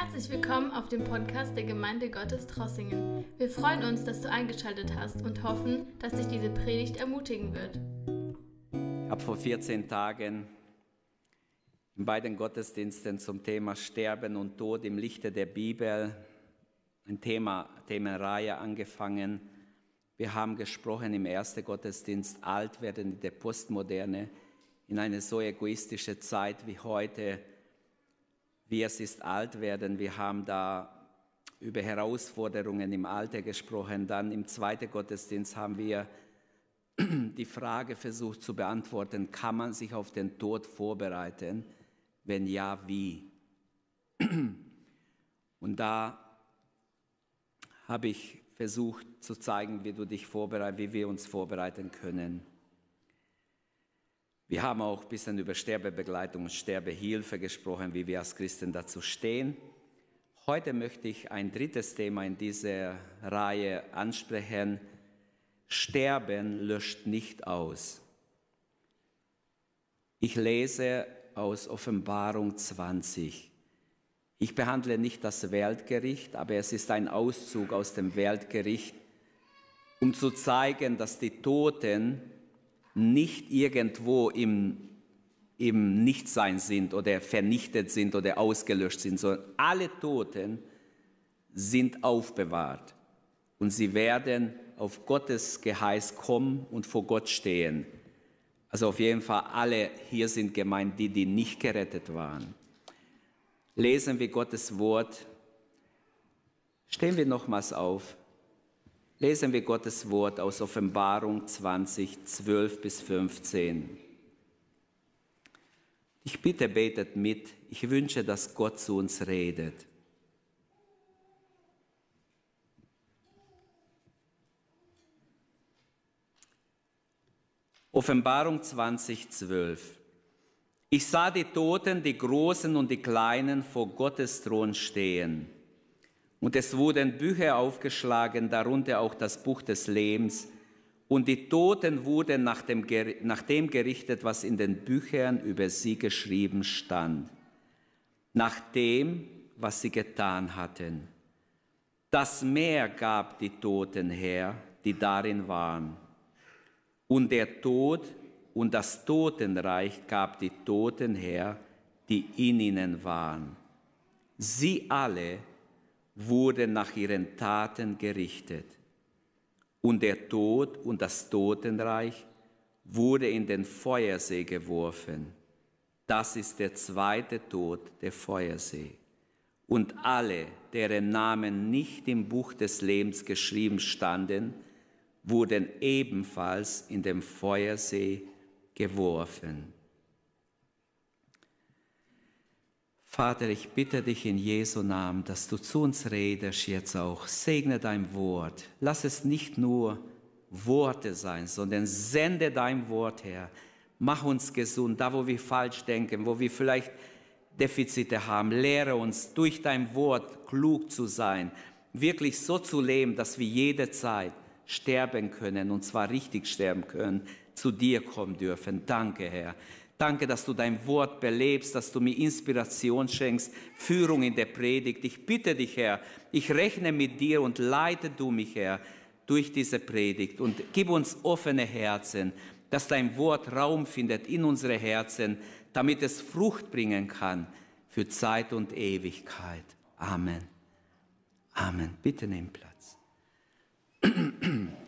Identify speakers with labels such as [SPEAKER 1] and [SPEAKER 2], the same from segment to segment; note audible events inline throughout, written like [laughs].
[SPEAKER 1] Herzlich willkommen auf dem Podcast der Gemeinde Gottes Trossingen. Wir freuen uns, dass du eingeschaltet hast und hoffen, dass dich diese Predigt ermutigen wird.
[SPEAKER 2] Ich habe vor 14 Tagen in beiden Gottesdiensten zum Thema Sterben und Tod im Lichte der Bibel ein Thema, Themenreihe angefangen. Wir haben gesprochen im ersten Gottesdienst alt werden in der Postmoderne in eine so egoistische Zeit wie heute wie es ist alt werden. Wir haben da über Herausforderungen im Alter gesprochen. Dann im zweiten Gottesdienst haben wir [clears throat] die Frage versucht zu beantworten, kann man sich auf den Tod vorbereiten? Wenn ja, wie? [clears throat] Und da habe ich versucht zu zeigen, wie du dich vorbereitest, wie wir uns vorbereiten können. Wir haben auch ein bisschen über Sterbebegleitung und Sterbehilfe gesprochen, wie wir als Christen dazu stehen. Heute möchte ich ein drittes Thema in dieser Reihe ansprechen. Sterben löscht nicht aus. Ich lese aus Offenbarung 20. Ich behandle nicht das Weltgericht, aber es ist ein Auszug aus dem Weltgericht, um zu zeigen, dass die Toten nicht irgendwo im, im Nichtsein sind oder vernichtet sind oder ausgelöscht sind, sondern alle Toten sind aufbewahrt und sie werden auf Gottes Geheiß kommen und vor Gott stehen. Also auf jeden Fall alle hier sind gemeint, die, die nicht gerettet waren. Lesen wir Gottes Wort. Stehen wir nochmals auf lesen wir Gottes Wort aus Offenbarung 20, 12 bis 15. Ich bitte, betet mit. Ich wünsche, dass Gott zu uns redet. Offenbarung 20, 12. Ich sah die Toten, die Großen und die Kleinen vor Gottes Thron stehen. Und es wurden Bücher aufgeschlagen, darunter auch das Buch des Lebens. Und die Toten wurden nach dem, nach dem gerichtet, was in den Büchern über sie geschrieben stand, nach dem, was sie getan hatten. Das Meer gab die Toten her, die darin waren. Und der Tod und das Totenreich gab die Toten her, die in ihnen waren. Sie alle wurden nach ihren Taten gerichtet. Und der Tod und das Totenreich wurde in den Feuersee geworfen. Das ist der zweite Tod, der Feuersee. Und alle, deren Namen nicht im Buch des Lebens geschrieben standen, wurden ebenfalls in den Feuersee geworfen. Vater, ich bitte dich in Jesu Namen, dass du zu uns redest jetzt auch. Segne dein Wort. Lass es nicht nur Worte sein, sondern sende dein Wort her. Mach uns gesund, da wo wir falsch denken, wo wir vielleicht Defizite haben. Lehre uns durch dein Wort klug zu sein, wirklich so zu leben, dass wir jederzeit sterben können und zwar richtig sterben können, zu dir kommen dürfen. Danke, Herr. Danke, dass du dein Wort belebst, dass du mir Inspiration schenkst, Führung in der Predigt. Ich bitte dich, Herr, ich rechne mit dir und leite du mich, Herr, durch diese Predigt und gib uns offene Herzen, dass dein Wort Raum findet in unsere Herzen, damit es Frucht bringen kann für Zeit und Ewigkeit. Amen. Amen. Bitte nimm Platz. [clears throat]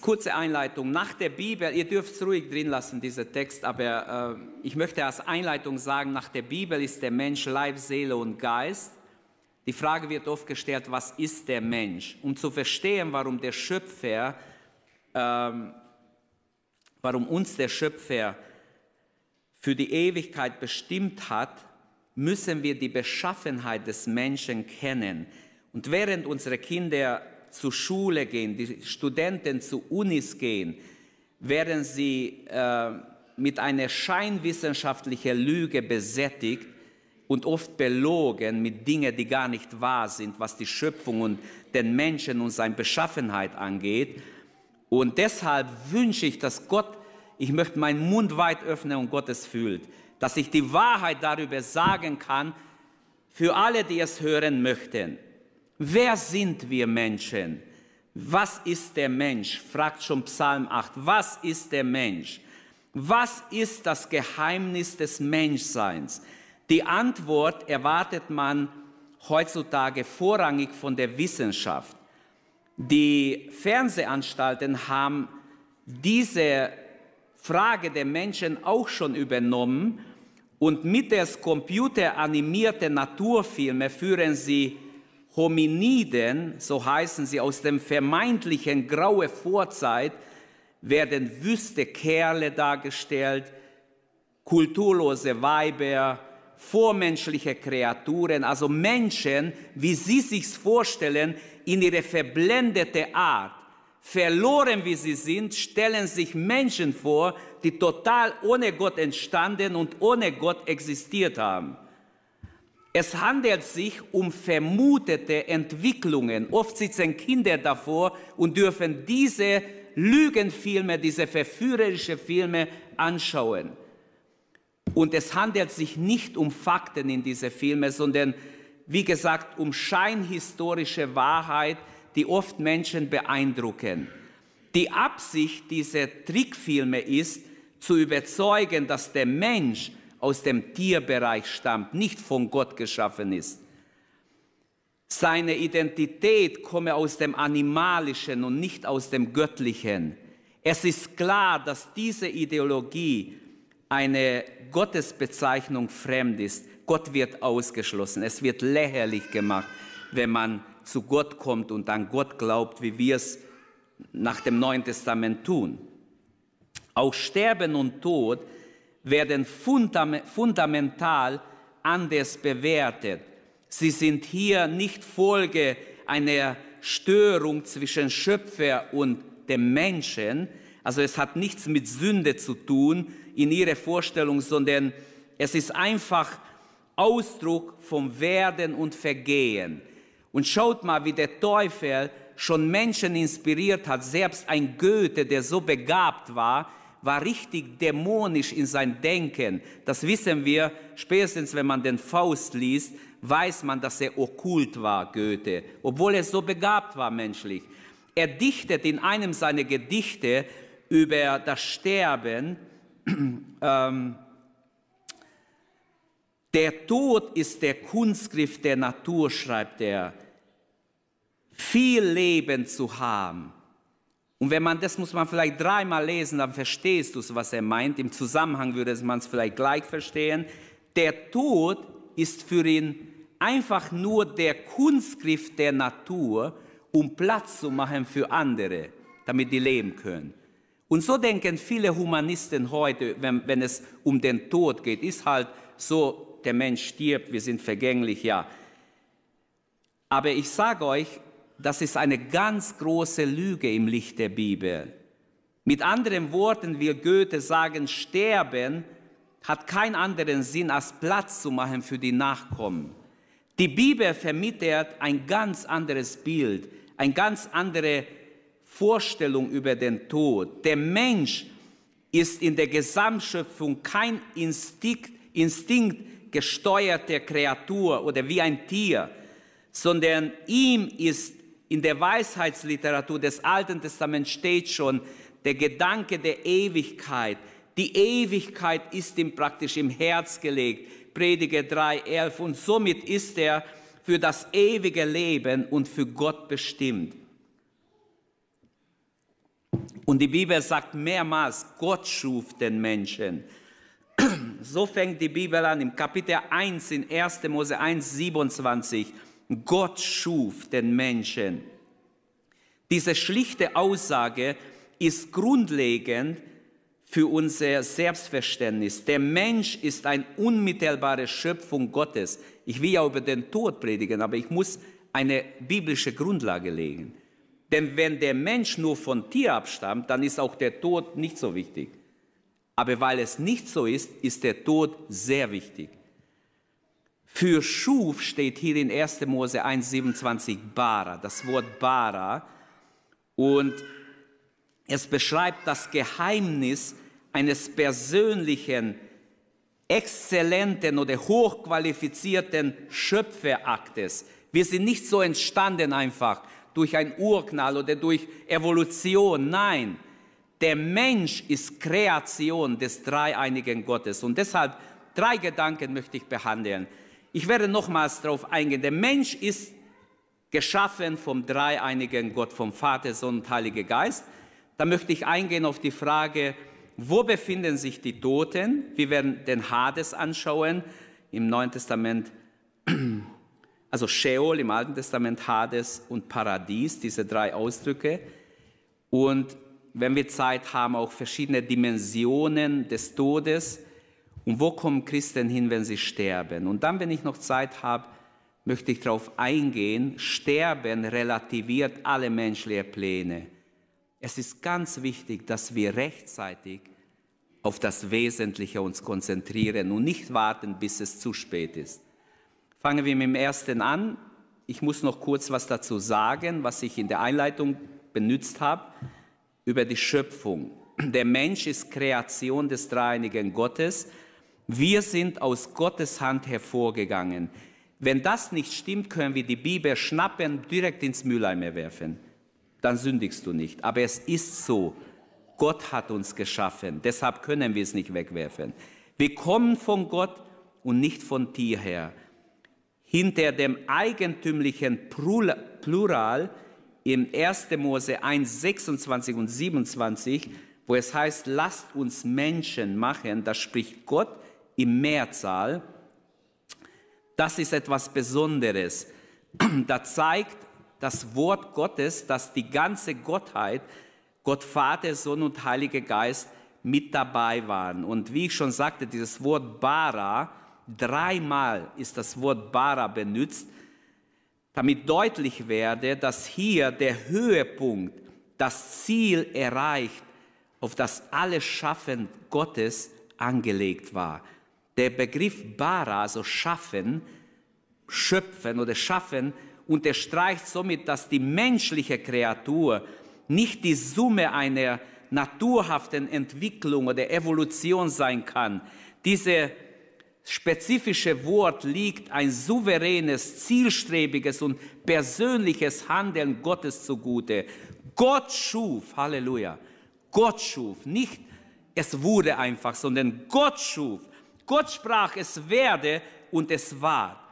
[SPEAKER 2] Kurze Einleitung. Nach der Bibel, ihr dürft es ruhig drin lassen, dieser Text, aber äh, ich möchte als Einleitung sagen, nach der Bibel ist der Mensch Leib, Seele und Geist. Die Frage wird oft gestellt, was ist der Mensch? Um zu verstehen, warum der Schöpfer, ähm, warum uns der Schöpfer für die Ewigkeit bestimmt hat, müssen wir die Beschaffenheit des Menschen kennen. Und während unsere Kinder zur Schule gehen, die Studenten zu Unis gehen, werden sie äh, mit einer scheinwissenschaftlichen Lüge besättigt und oft belogen mit Dingen, die gar nicht wahr sind, was die Schöpfung und den Menschen und seine Beschaffenheit angeht. Und deshalb wünsche ich, dass Gott, ich möchte meinen Mund weit öffnen und Gott es fühlt, dass ich die Wahrheit darüber sagen kann, für alle, die es hören möchten. Wer sind wir Menschen? Was ist der Mensch? fragt schon Psalm 8. Was ist der Mensch? Was ist das Geheimnis des Menschseins? Die Antwort erwartet man heutzutage vorrangig von der Wissenschaft. Die Fernsehanstalten haben diese Frage der Menschen auch schon übernommen und mittels computeranimierter Naturfilme führen sie Hominiden, so heißen sie aus dem vermeintlichen graue Vorzeit, werden wüste Kerle dargestellt, kulturlose Weiber, vormenschliche Kreaturen, also Menschen, wie sie sich vorstellen, in ihre verblendete Art. Verloren wie sie sind, stellen sich Menschen vor, die total ohne Gott entstanden und ohne Gott existiert haben. Es handelt sich um vermutete Entwicklungen. Oft sitzen Kinder davor und dürfen diese Lügenfilme, diese verführerischen Filme anschauen. Und es handelt sich nicht um Fakten in diese Filme, sondern wie gesagt um scheinhistorische Wahrheit, die oft Menschen beeindrucken. Die Absicht dieser Trickfilme ist, zu überzeugen, dass der Mensch aus dem Tierbereich stammt, nicht von Gott geschaffen ist. Seine Identität komme aus dem Animalischen und nicht aus dem Göttlichen. Es ist klar, dass diese Ideologie eine Gottesbezeichnung fremd ist. Gott wird ausgeschlossen. Es wird lächerlich gemacht, wenn man zu Gott kommt und an Gott glaubt, wie wir es nach dem Neuen Testament tun. Auch Sterben und Tod werden fundamental anders bewertet. Sie sind hier nicht Folge einer Störung zwischen Schöpfer und dem Menschen. Also es hat nichts mit Sünde zu tun in ihrer Vorstellung, sondern es ist einfach Ausdruck vom Werden und Vergehen. Und schaut mal, wie der Teufel schon Menschen inspiriert hat, selbst ein Goethe, der so begabt war, war richtig dämonisch in sein Denken. Das wissen wir spätestens, wenn man den Faust liest, weiß man, dass er okkult war, Goethe, obwohl er so begabt war menschlich. Er dichtet in einem seiner Gedichte über das Sterben, [clears throat] ähm, der Tod ist der Kunstgriff der Natur, schreibt er. Viel Leben zu haben und wenn man das muss man vielleicht dreimal lesen, dann verstehst du, was er meint. Im Zusammenhang würde man es vielleicht gleich verstehen. Der Tod ist für ihn einfach nur der Kunstgriff der Natur, um Platz zu machen für andere, damit die leben können. Und so denken viele Humanisten heute, wenn, wenn es um den Tod geht, ist halt so, der Mensch stirbt, wir sind vergänglich, ja. Aber ich sage euch, das ist eine ganz große Lüge im Licht der Bibel. Mit anderen Worten will Goethe sagen, Sterben hat keinen anderen Sinn, als Platz zu machen für die Nachkommen. Die Bibel vermittelt ein ganz anderes Bild, eine ganz andere Vorstellung über den Tod. Der Mensch ist in der Gesamtschöpfung kein Instinkt, Instinkt gesteuerte Kreatur oder wie ein Tier, sondern ihm ist in der Weisheitsliteratur des Alten Testaments steht schon der Gedanke der Ewigkeit. Die Ewigkeit ist ihm praktisch im Herz gelegt. Prediger 3,11. Und somit ist er für das ewige Leben und für Gott bestimmt. Und die Bibel sagt mehrmals, Gott schuf den Menschen. So fängt die Bibel an im Kapitel 1 in 1. Mose 1, 27. Gott schuf den Menschen. Diese schlichte Aussage ist grundlegend für unser Selbstverständnis. Der Mensch ist eine unmittelbare Schöpfung Gottes. Ich will ja über den Tod predigen, aber ich muss eine biblische Grundlage legen. Denn wenn der Mensch nur von Tier abstammt, dann ist auch der Tod nicht so wichtig. Aber weil es nicht so ist, ist der Tod sehr wichtig. Für Schuf steht hier in 1. Mose 1,27 Bara, das Wort Bara. Und es beschreibt das Geheimnis eines persönlichen exzellenten oder hochqualifizierten Schöpferaktes. Wir sind nicht so entstanden einfach durch ein Urknall oder durch Evolution. Nein, der Mensch ist Kreation des dreieinigen Gottes. Und deshalb drei Gedanken möchte ich behandeln. Ich werde nochmals darauf eingehen. Der Mensch ist geschaffen vom dreieinigen Gott, vom Vater, Sohn und Heiliger Geist. Da möchte ich eingehen auf die Frage, wo befinden sich die Toten? Wir werden den Hades anschauen im Neuen Testament, [clears throat] also Sheol im Alten Testament, Hades und Paradies, diese drei Ausdrücke. Und wenn wir Zeit haben, auch verschiedene Dimensionen des Todes. Und wo kommen Christen hin, wenn sie sterben? Und dann, wenn ich noch Zeit habe, möchte ich darauf eingehen, Sterben relativiert alle menschlichen Pläne. Es ist ganz wichtig, dass wir rechtzeitig auf das Wesentliche uns konzentrieren und nicht warten, bis es zu spät ist. Fangen wir mit dem ersten an. Ich muss noch kurz was dazu sagen, was ich in der Einleitung benutzt habe, über die Schöpfung. Der Mensch ist Kreation des dreieinigen Gottes. Wir sind aus Gottes Hand hervorgegangen. Wenn das nicht stimmt, können wir die Bibel schnappen, direkt ins Mülleimer werfen. Dann sündigst du nicht. Aber es ist so. Gott hat uns geschaffen. Deshalb können wir es nicht wegwerfen. Wir kommen von Gott und nicht von dir her. Hinter dem eigentümlichen Plural im 1. Mose 1, 26 und 27, wo es heißt, lasst uns Menschen machen, da spricht Gott im Mehrzahl das ist etwas Besonderes. [clears throat] Da zeigt das Wort Gottes, dass die ganze Gottheit, Gott Vater, Sohn und Heiliger Geist mit dabei waren. Und wie ich schon sagte, dieses Wort Bara, dreimal ist das Wort Bara benutzt, damit deutlich werde, dass hier der Höhepunkt, das Ziel erreicht, auf das alles Schaffen Gottes angelegt war. Der Begriff Bara, also schaffen, schöpfen oder schaffen, unterstreicht somit, dass die menschliche Kreatur nicht die Summe einer naturhaften Entwicklung oder Evolution sein kann. Diese spezifische Wort liegt ein souveränes, zielstrebiges und persönliches Handeln Gottes zugute. Gott schuf, Halleluja, Gott schuf, nicht es wurde einfach, sondern Gott schuf. Gott sprach, es werde und es war.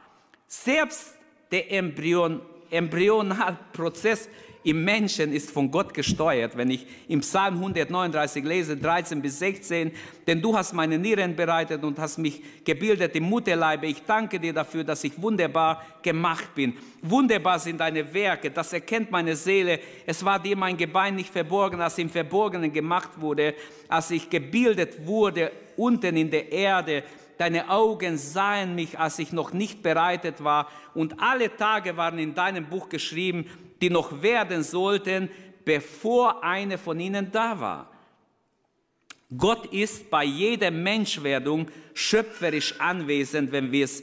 [SPEAKER 2] Selbst der Embryon, Embryonalprozess im Menschen ist von Gott gesteuert. Wenn ich im Psalm 139 lese, 13 bis 16, denn du hast meine Nieren bereitet und hast mich gebildet im Mutterleibe. Ich danke dir dafür, dass ich wunderbar gemacht bin. Wunderbar sind deine Werke, das erkennt meine Seele. Es war dir mein Gebein nicht verborgen, als im Verborgenen gemacht wurde, als ich gebildet wurde unten in der Erde deine Augen sahen mich, als ich noch nicht bereitet war, und alle Tage waren in deinem Buch geschrieben, die noch werden sollten, bevor eine von ihnen da war. Gott ist bei jeder Menschwerdung schöpferisch anwesend, wenn wir es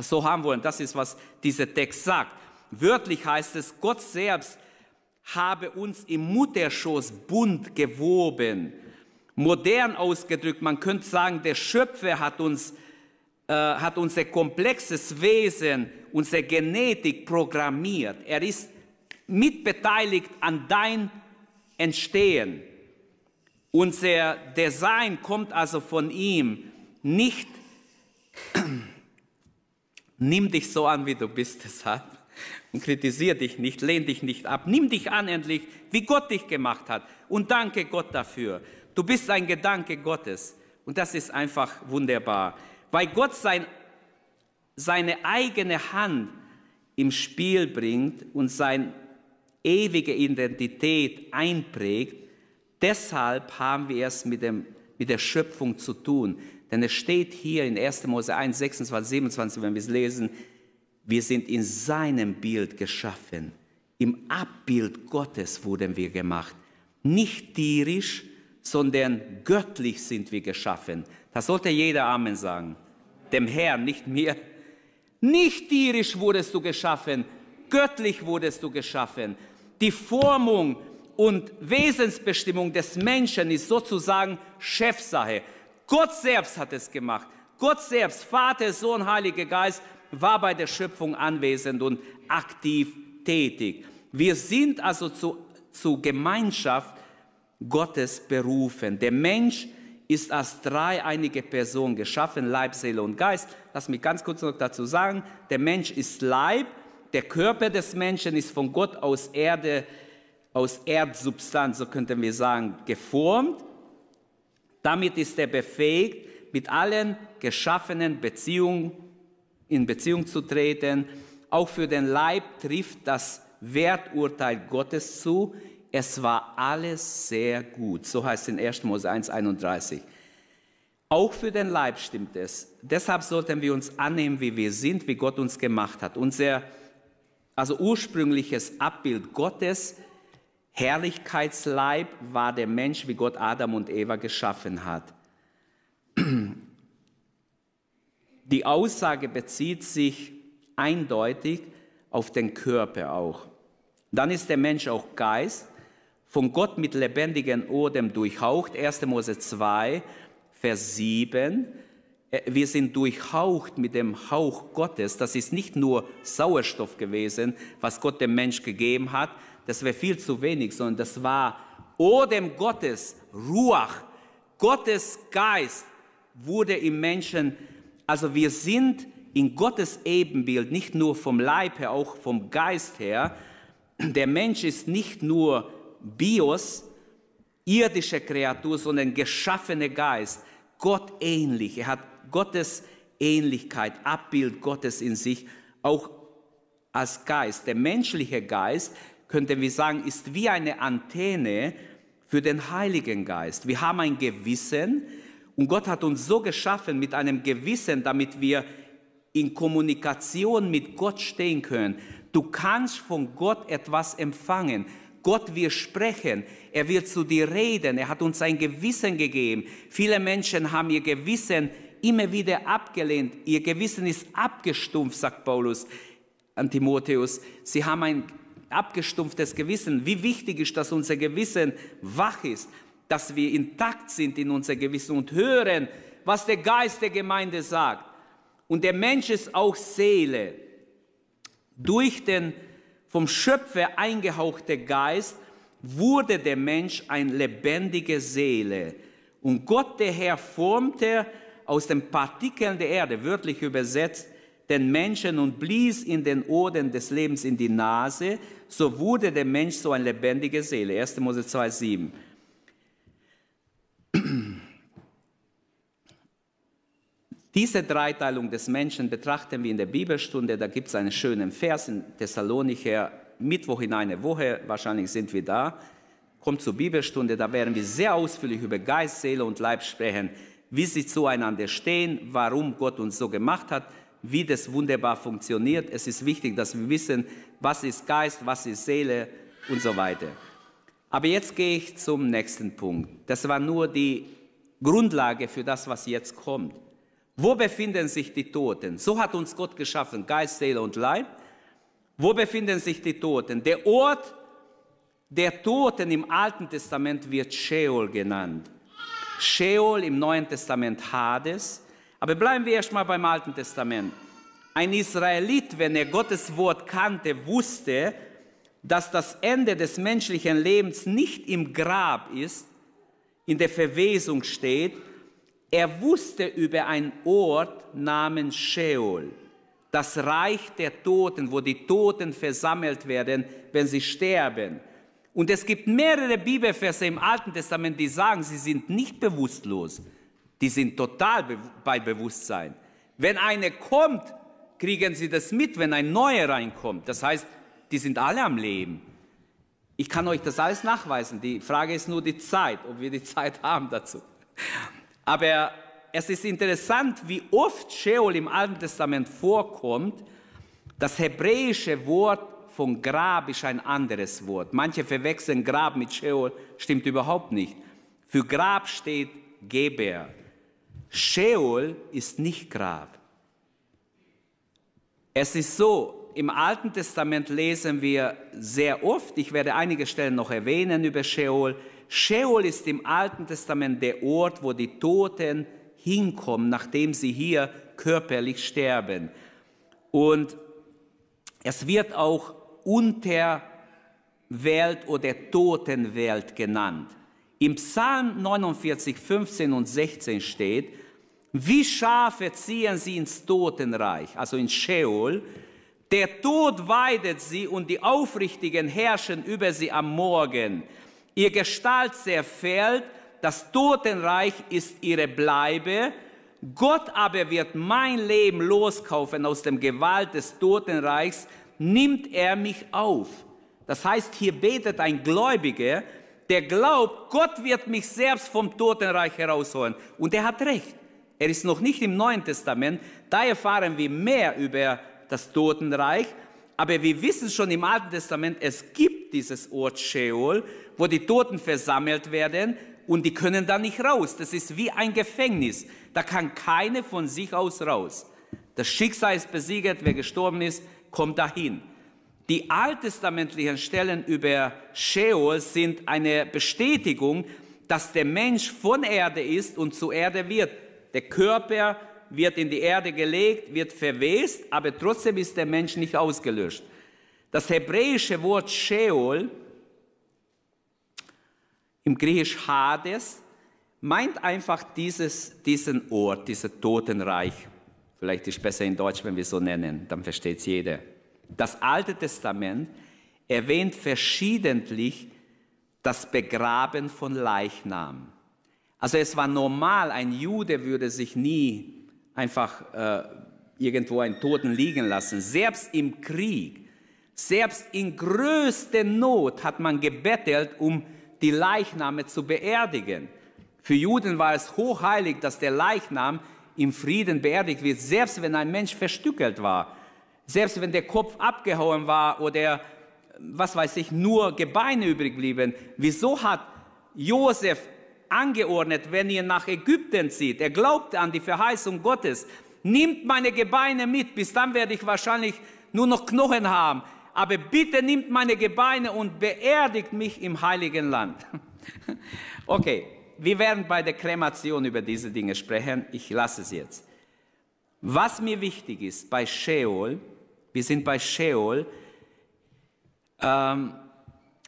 [SPEAKER 2] so haben wollen. Das ist, was dieser Text sagt. Wörtlich heißt es, Gott selbst habe uns im Mutterschoß bunt gewoben modern ausgedrückt, man könnte sagen, der Schöpfer hat uns, äh, hat unser komplexes Wesen, unsere Genetik programmiert. Er ist mitbeteiligt an dein Entstehen. Unser Design kommt also von ihm. Nicht, [clears throat] nimm dich so an, wie du bist, [laughs] deshalb. Und kritisiere dich nicht, lehn dich nicht ab. Nimm dich an endlich, wie Gott dich gemacht hat. Und danke Gott dafür. Du bist ein Gedanke Gottes. Und das ist einfach wunderbar. Weil Gott sein, seine eigene Hand im Spiel bringt und seine ewige Identität einprägt, deshalb haben wir es mit, dem, mit der Schöpfung zu tun. Denn es steht hier in 1. Mose 1, 26, 27, wenn wir es lesen, wir sind in seinem Bild geschaffen. Im Abbild Gottes wurden wir gemacht. Nicht tierisch, sondern göttlich sind wir geschaffen. Das sollte jeder Amen sagen. Dem Herrn, nicht mir. Nicht tierisch wurdest du geschaffen, göttlich wurdest du geschaffen. Die Formung und Wesensbestimmung des Menschen ist sozusagen Chefsache. Gott selbst hat es gemacht. Gott selbst, Vater, Sohn, Heiliger Geist, war bei der Schöpfung anwesend und aktiv tätig. Wir sind also zu, zu Gemeinschaft Gottes berufen. Der Mensch ist als dreieinige Person geschaffen, Leib, Seele und Geist. Lass mich ganz kurz noch dazu sagen, der Mensch ist Leib, der Körper des Menschen ist von Gott aus Erde, aus Erdsubstanz, so könnten wir sagen, geformt. Damit ist er befähigt, mit allen geschaffenen Beziehungen in Beziehung zu treten. Auch für den Leib trifft das Werturteil Gottes zu. Es war alles sehr gut. So heißt es in 1. Mose 1, 31. Auch für den Leib stimmt es. Deshalb sollten wir uns annehmen, wie wir sind, wie Gott uns gemacht hat. Unser also ursprüngliches Abbild Gottes, Herrlichkeitsleib, war der Mensch, wie Gott Adam und Eva geschaffen hat. [clears throat] Die Aussage bezieht sich eindeutig auf den Körper auch. Dann ist der Mensch auch Geist, von Gott mit lebendigen Odem durchhaucht. 1. Mose 2, Vers 7. Äh, wir sind durchhaucht mit dem Hauch Gottes. Das ist nicht nur Sauerstoff gewesen, was Gott dem Mensch gegeben hat. Das wäre viel zu wenig, sondern das war Odem Gottes, Ruach. Gottes Geist wurde im Menschen also wir sind in Gottes Ebenbild, nicht nur vom Leib her, auch vom Geist her. Der Mensch ist nicht nur Bios, irdische Kreatur, sondern geschaffener Geist, Gott ähnlich. Er hat Gottes Ähnlichkeit, Abbild Gottes in sich, auch als Geist. Der menschliche Geist, könnten wir sagen, ist wie eine Antenne für den Heiligen Geist. Wir haben ein Gewissen, und Gott hat uns so geschaffen mit einem Gewissen, damit wir in Kommunikation mit Gott stehen können. Du kannst von Gott etwas empfangen. Gott wird sprechen. Er wird zu dir reden. Er hat uns ein Gewissen gegeben. Viele Menschen haben ihr Gewissen immer wieder abgelehnt. Ihr Gewissen ist abgestumpft, sagt Paulus an Timotheus. Sie haben ein abgestumpftes Gewissen. Wie wichtig ist, dass unser Gewissen wach ist, dass wir intakt sind in unser Gewissen und hören, was der Geist der Gemeinde sagt. Und der Mensch ist auch Seele. Durch den vom Schöpfer eingehauchte Geist wurde der Mensch eine lebendige Seele. Und Gott, der Herr, formte aus den Partikeln der Erde, wörtlich übersetzt, den Menschen und blies in den Oden des Lebens in die Nase, so wurde der Mensch so eine lebendige Seele. 1. Mose 2, 7. Diese Dreiteilung des Menschen betrachten wir in der Bibelstunde. Da gibt es einen schönen Vers in Thessalonicher, Mittwoch in eine Woche, wahrscheinlich sind wir da. Kommt zur Bibelstunde, da werden wir sehr ausführlich über Geist, Seele und Leib sprechen, wie sie zueinander stehen, warum Gott uns so gemacht hat, wie das wunderbar funktioniert. Es ist wichtig, dass wir wissen, was ist Geist, was ist Seele und so weiter. Aber jetzt gehe ich zum nächsten Punkt. Das war nur die Grundlage für das, was jetzt kommt. Wo befinden sich die Toten? So hat uns Gott geschaffen, Geist, Seele und Leib. Wo befinden sich die Toten? Der Ort der Toten im Alten Testament wird Sheol genannt. Sheol im Neuen Testament Hades. Aber bleiben wir erstmal beim Alten Testament. Ein Israelit, wenn er Gottes Wort kannte, wusste, dass das Ende des menschlichen Lebens nicht im Grab ist, in der Verwesung steht. Er wusste über einen Ort namens Sheol, das Reich der Toten, wo die Toten versammelt werden, wenn sie sterben. Und es gibt mehrere Bibelverse im Alten Testament, die sagen, sie sind nicht bewusstlos, die sind total bei Bewusstsein. Wenn einer kommt, kriegen sie das mit, wenn ein neuer reinkommt. Das heißt, die sind alle am Leben. Ich kann euch das alles nachweisen. Die Frage ist nur die Zeit, ob wir die Zeit [laughs] haben dazu. Aber es ist interessant, wie oft Sheol im Alten Testament vorkommt. Das hebräische Wort von Grab ist ein anderes Wort. Manche verwechseln Grab mit Sheol, stimmt überhaupt nicht. Für Grab steht Geber. Sheol ist nicht Grab. Es ist so, im Alten Testament lesen wir sehr oft, ich werde einige Stellen noch erwähnen über Sheol. Sheol ist im Alten Testament der Ort, wo die Toten hinkommen, nachdem sie hier körperlich sterben. Und es wird auch Unterwelt oder Totenwelt genannt. Im Psalm 49, 15 und 16 steht, wie Schafe ziehen sie ins Totenreich, also ins Sheol. Der Tod weidet sie und die Aufrichtigen herrschen über sie am Morgen. Ihr Gestalt zerfällt, das Totenreich ist ihre Bleibe. Gott aber wird mein Leben loskaufen aus dem Gewalt des Totenreichs, nimmt er mich auf. Das heißt, hier betet ein Gläubiger, der glaubt, Gott wird mich selbst vom Totenreich herausholen. Und er hat recht. Er ist noch nicht im Neuen Testament, da erfahren wir mehr über das Totenreich, aber wir wissen schon im Alten Testament, es gibt dieses Ort Sheol, wo die Toten versammelt werden und die können da nicht raus. Das ist wie ein Gefängnis. Da kann keine von sich aus raus. Das Schicksal ist besiegert, wer gestorben ist, kommt dahin. Die alttestamentlichen Stellen über Sheol sind eine Bestätigung, dass der Mensch von Erde ist und zu Erde wird. Der Körper wird in die Erde gelegt, wird verwest, aber trotzdem ist der Mensch nicht ausgelöscht. Das hebräische Wort Sheol im Griechisch Hades meint einfach dieses, diesen Ort, dieses Totenreich. Vielleicht ist es besser in Deutsch, wenn wir so nennen, dann versteht es jeder. Das Alte Testament erwähnt verschiedentlich das Begraben von Leichnam. Also es war normal, ein Jude würde sich nie einfach äh, irgendwo einen Toten liegen lassen. Selbst im Krieg, selbst in größter Not hat man gebettelt, um die Leichname zu beerdigen. Für Juden war es hochheilig, dass der Leichnam im Frieden beerdigt wird, selbst wenn ein Mensch verstückelt war, selbst wenn der Kopf abgehauen war oder was weiß ich, nur Gebeine übrig blieben. Wieso hat Josef angeordnet, wenn ihr nach Ägypten zieht. Er glaubte an die Verheißung Gottes. Nimmt meine Gebeine mit, bis dann werde ich wahrscheinlich nur noch Knochen haben. Aber bitte nimmt meine Gebeine und beerdigt mich im heiligen Land. [laughs] Okay, wir werden bei der Kremation über diese Dinge sprechen. Ich lasse es jetzt. Was mir wichtig ist bei Sheol, wir sind bei Sheol, ähm,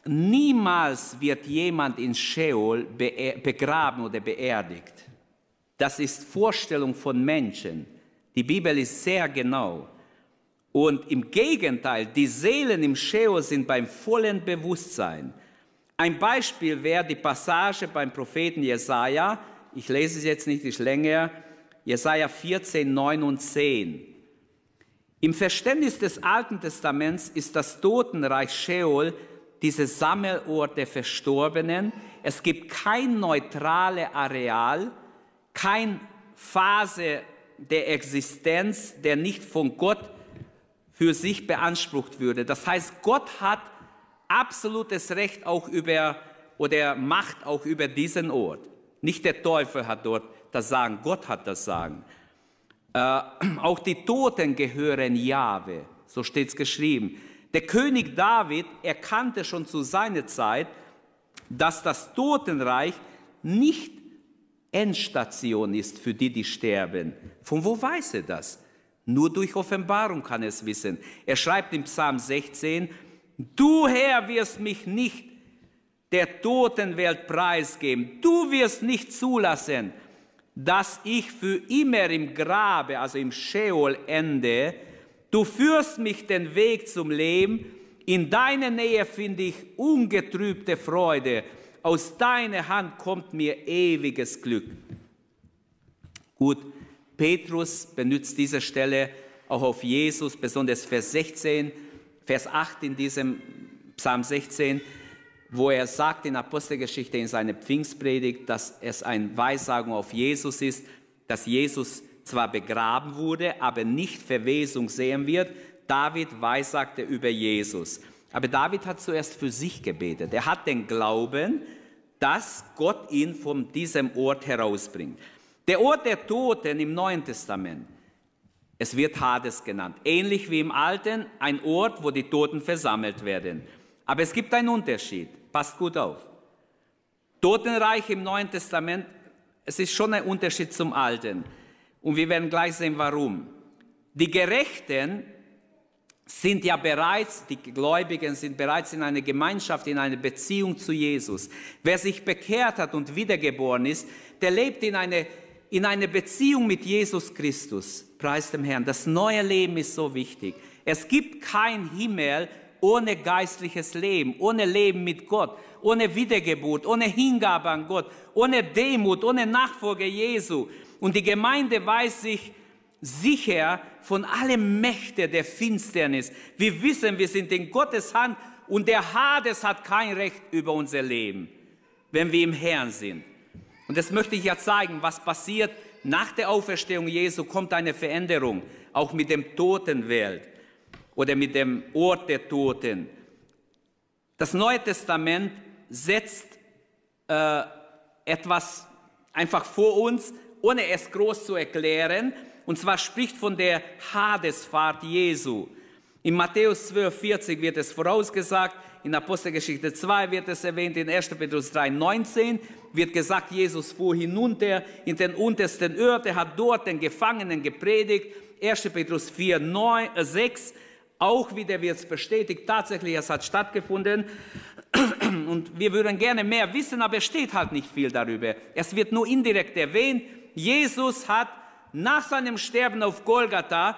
[SPEAKER 2] Niemals wird jemand in Sheol begraben oder beerdigt. Das ist Vorstellung von Menschen. Die Bibel ist sehr genau. Und im Gegenteil, die Seelen im Sheol sind beim vollen Bewusstsein. Ein Beispiel wäre die Passage beim Propheten Jesaja. Ich lese es jetzt nicht, ist länger. Jesaja 14, 9 und 10. Im Verständnis des Alten Testaments ist das Totenreich Sheol diese Sammelort der Verstorbenen. Es gibt kein neutrales Areal, keine Phase der Existenz, der nicht von Gott für sich beansprucht würde. Das heißt, Gott hat absolutes Recht auch über oder Macht auch über diesen Ort. Nicht der Teufel hat dort das Sagen, Gott hat das Sagen. Äh, [clears throat] auch die Toten gehören Jahwe, so steht es geschrieben. Der König David erkannte schon zu seiner Zeit, dass das Totenreich nicht Endstation ist für die, die sterben. Von wo weiß er das? Nur durch Offenbarung kann er es wissen. Er schreibt im Psalm 16, Du Herr wirst mich nicht der Totenwelt preisgeben. Du wirst nicht zulassen, dass ich für immer im Grabe, also im Sheol ende, Du führst mich den Weg zum Leben. In deiner Nähe finde ich ungetrübte Freude. Aus deiner Hand kommt mir ewiges Glück. Gut, Petrus benutzt diese Stelle auch auf Jesus, besonders Vers 16, Vers 8 in diesem Psalm 16, wo er sagt in Apostelgeschichte in seiner Pfingstpredigt, dass es eine Weissagung auf Jesus ist, dass Jesus zwar begraben wurde, aber nicht Verwesung sehen wird. David weissagte über Jesus. Aber David hat zuerst für sich gebetet. Er hat den Glauben, dass Gott ihn von diesem Ort herausbringt. Der Ort der Toten im Neuen Testament, es wird Hades genannt. Ähnlich wie im Alten, ein Ort, wo die Toten versammelt werden. Aber es gibt einen Unterschied. Passt gut auf. Totenreich im Neuen Testament es ist schon ein Unterschied zum Alten. Und wir werden gleich sehen, warum. Die Gerechten sind ja bereits, die Gläubigen sind bereits in einer Gemeinschaft, in einer Beziehung zu Jesus. Wer sich bekehrt hat und wiedergeboren ist, der lebt in einer in eine Beziehung mit Jesus Christus. Preis dem Herrn. Das neue Leben ist so wichtig. Es gibt kein Himmel ohne geistliches Leben, ohne Leben mit Gott, ohne Wiedergeburt, ohne Hingabe an Gott, ohne Demut, ohne Nachfolge Jesu. Und die Gemeinde weiß sich sicher von allen Mächten der Finsternis. Wir wissen, wir sind in Gottes Hand und der Hades hat kein Recht über unser Leben, wenn wir im Herrn sind. Und das möchte ich ja zeigen, was passiert nach der Auferstehung Jesu, kommt eine Veränderung, auch mit dem Totenwelt oder mit dem Ort der Toten. Das Neue Testament setzt äh, etwas einfach vor uns, ohne es groß zu erklären, und zwar spricht von der Hadesfahrt Jesu. In Matthäus 12, 40 wird es vorausgesagt, in Apostelgeschichte 2 wird es erwähnt, in 1. Petrus 3, 19 wird gesagt, Jesus fuhr hinunter in den untersten Ort, er hat dort den Gefangenen gepredigt. 1. Petrus 4, 9, 6, auch wieder wird es bestätigt, tatsächlich, es hat stattgefunden. [clears throat] Und wir würden gerne mehr wissen, aber es steht halt nicht viel darüber. Es wird nur indirekt erwähnt, Jesus hat nach seinem Sterben auf Golgatha,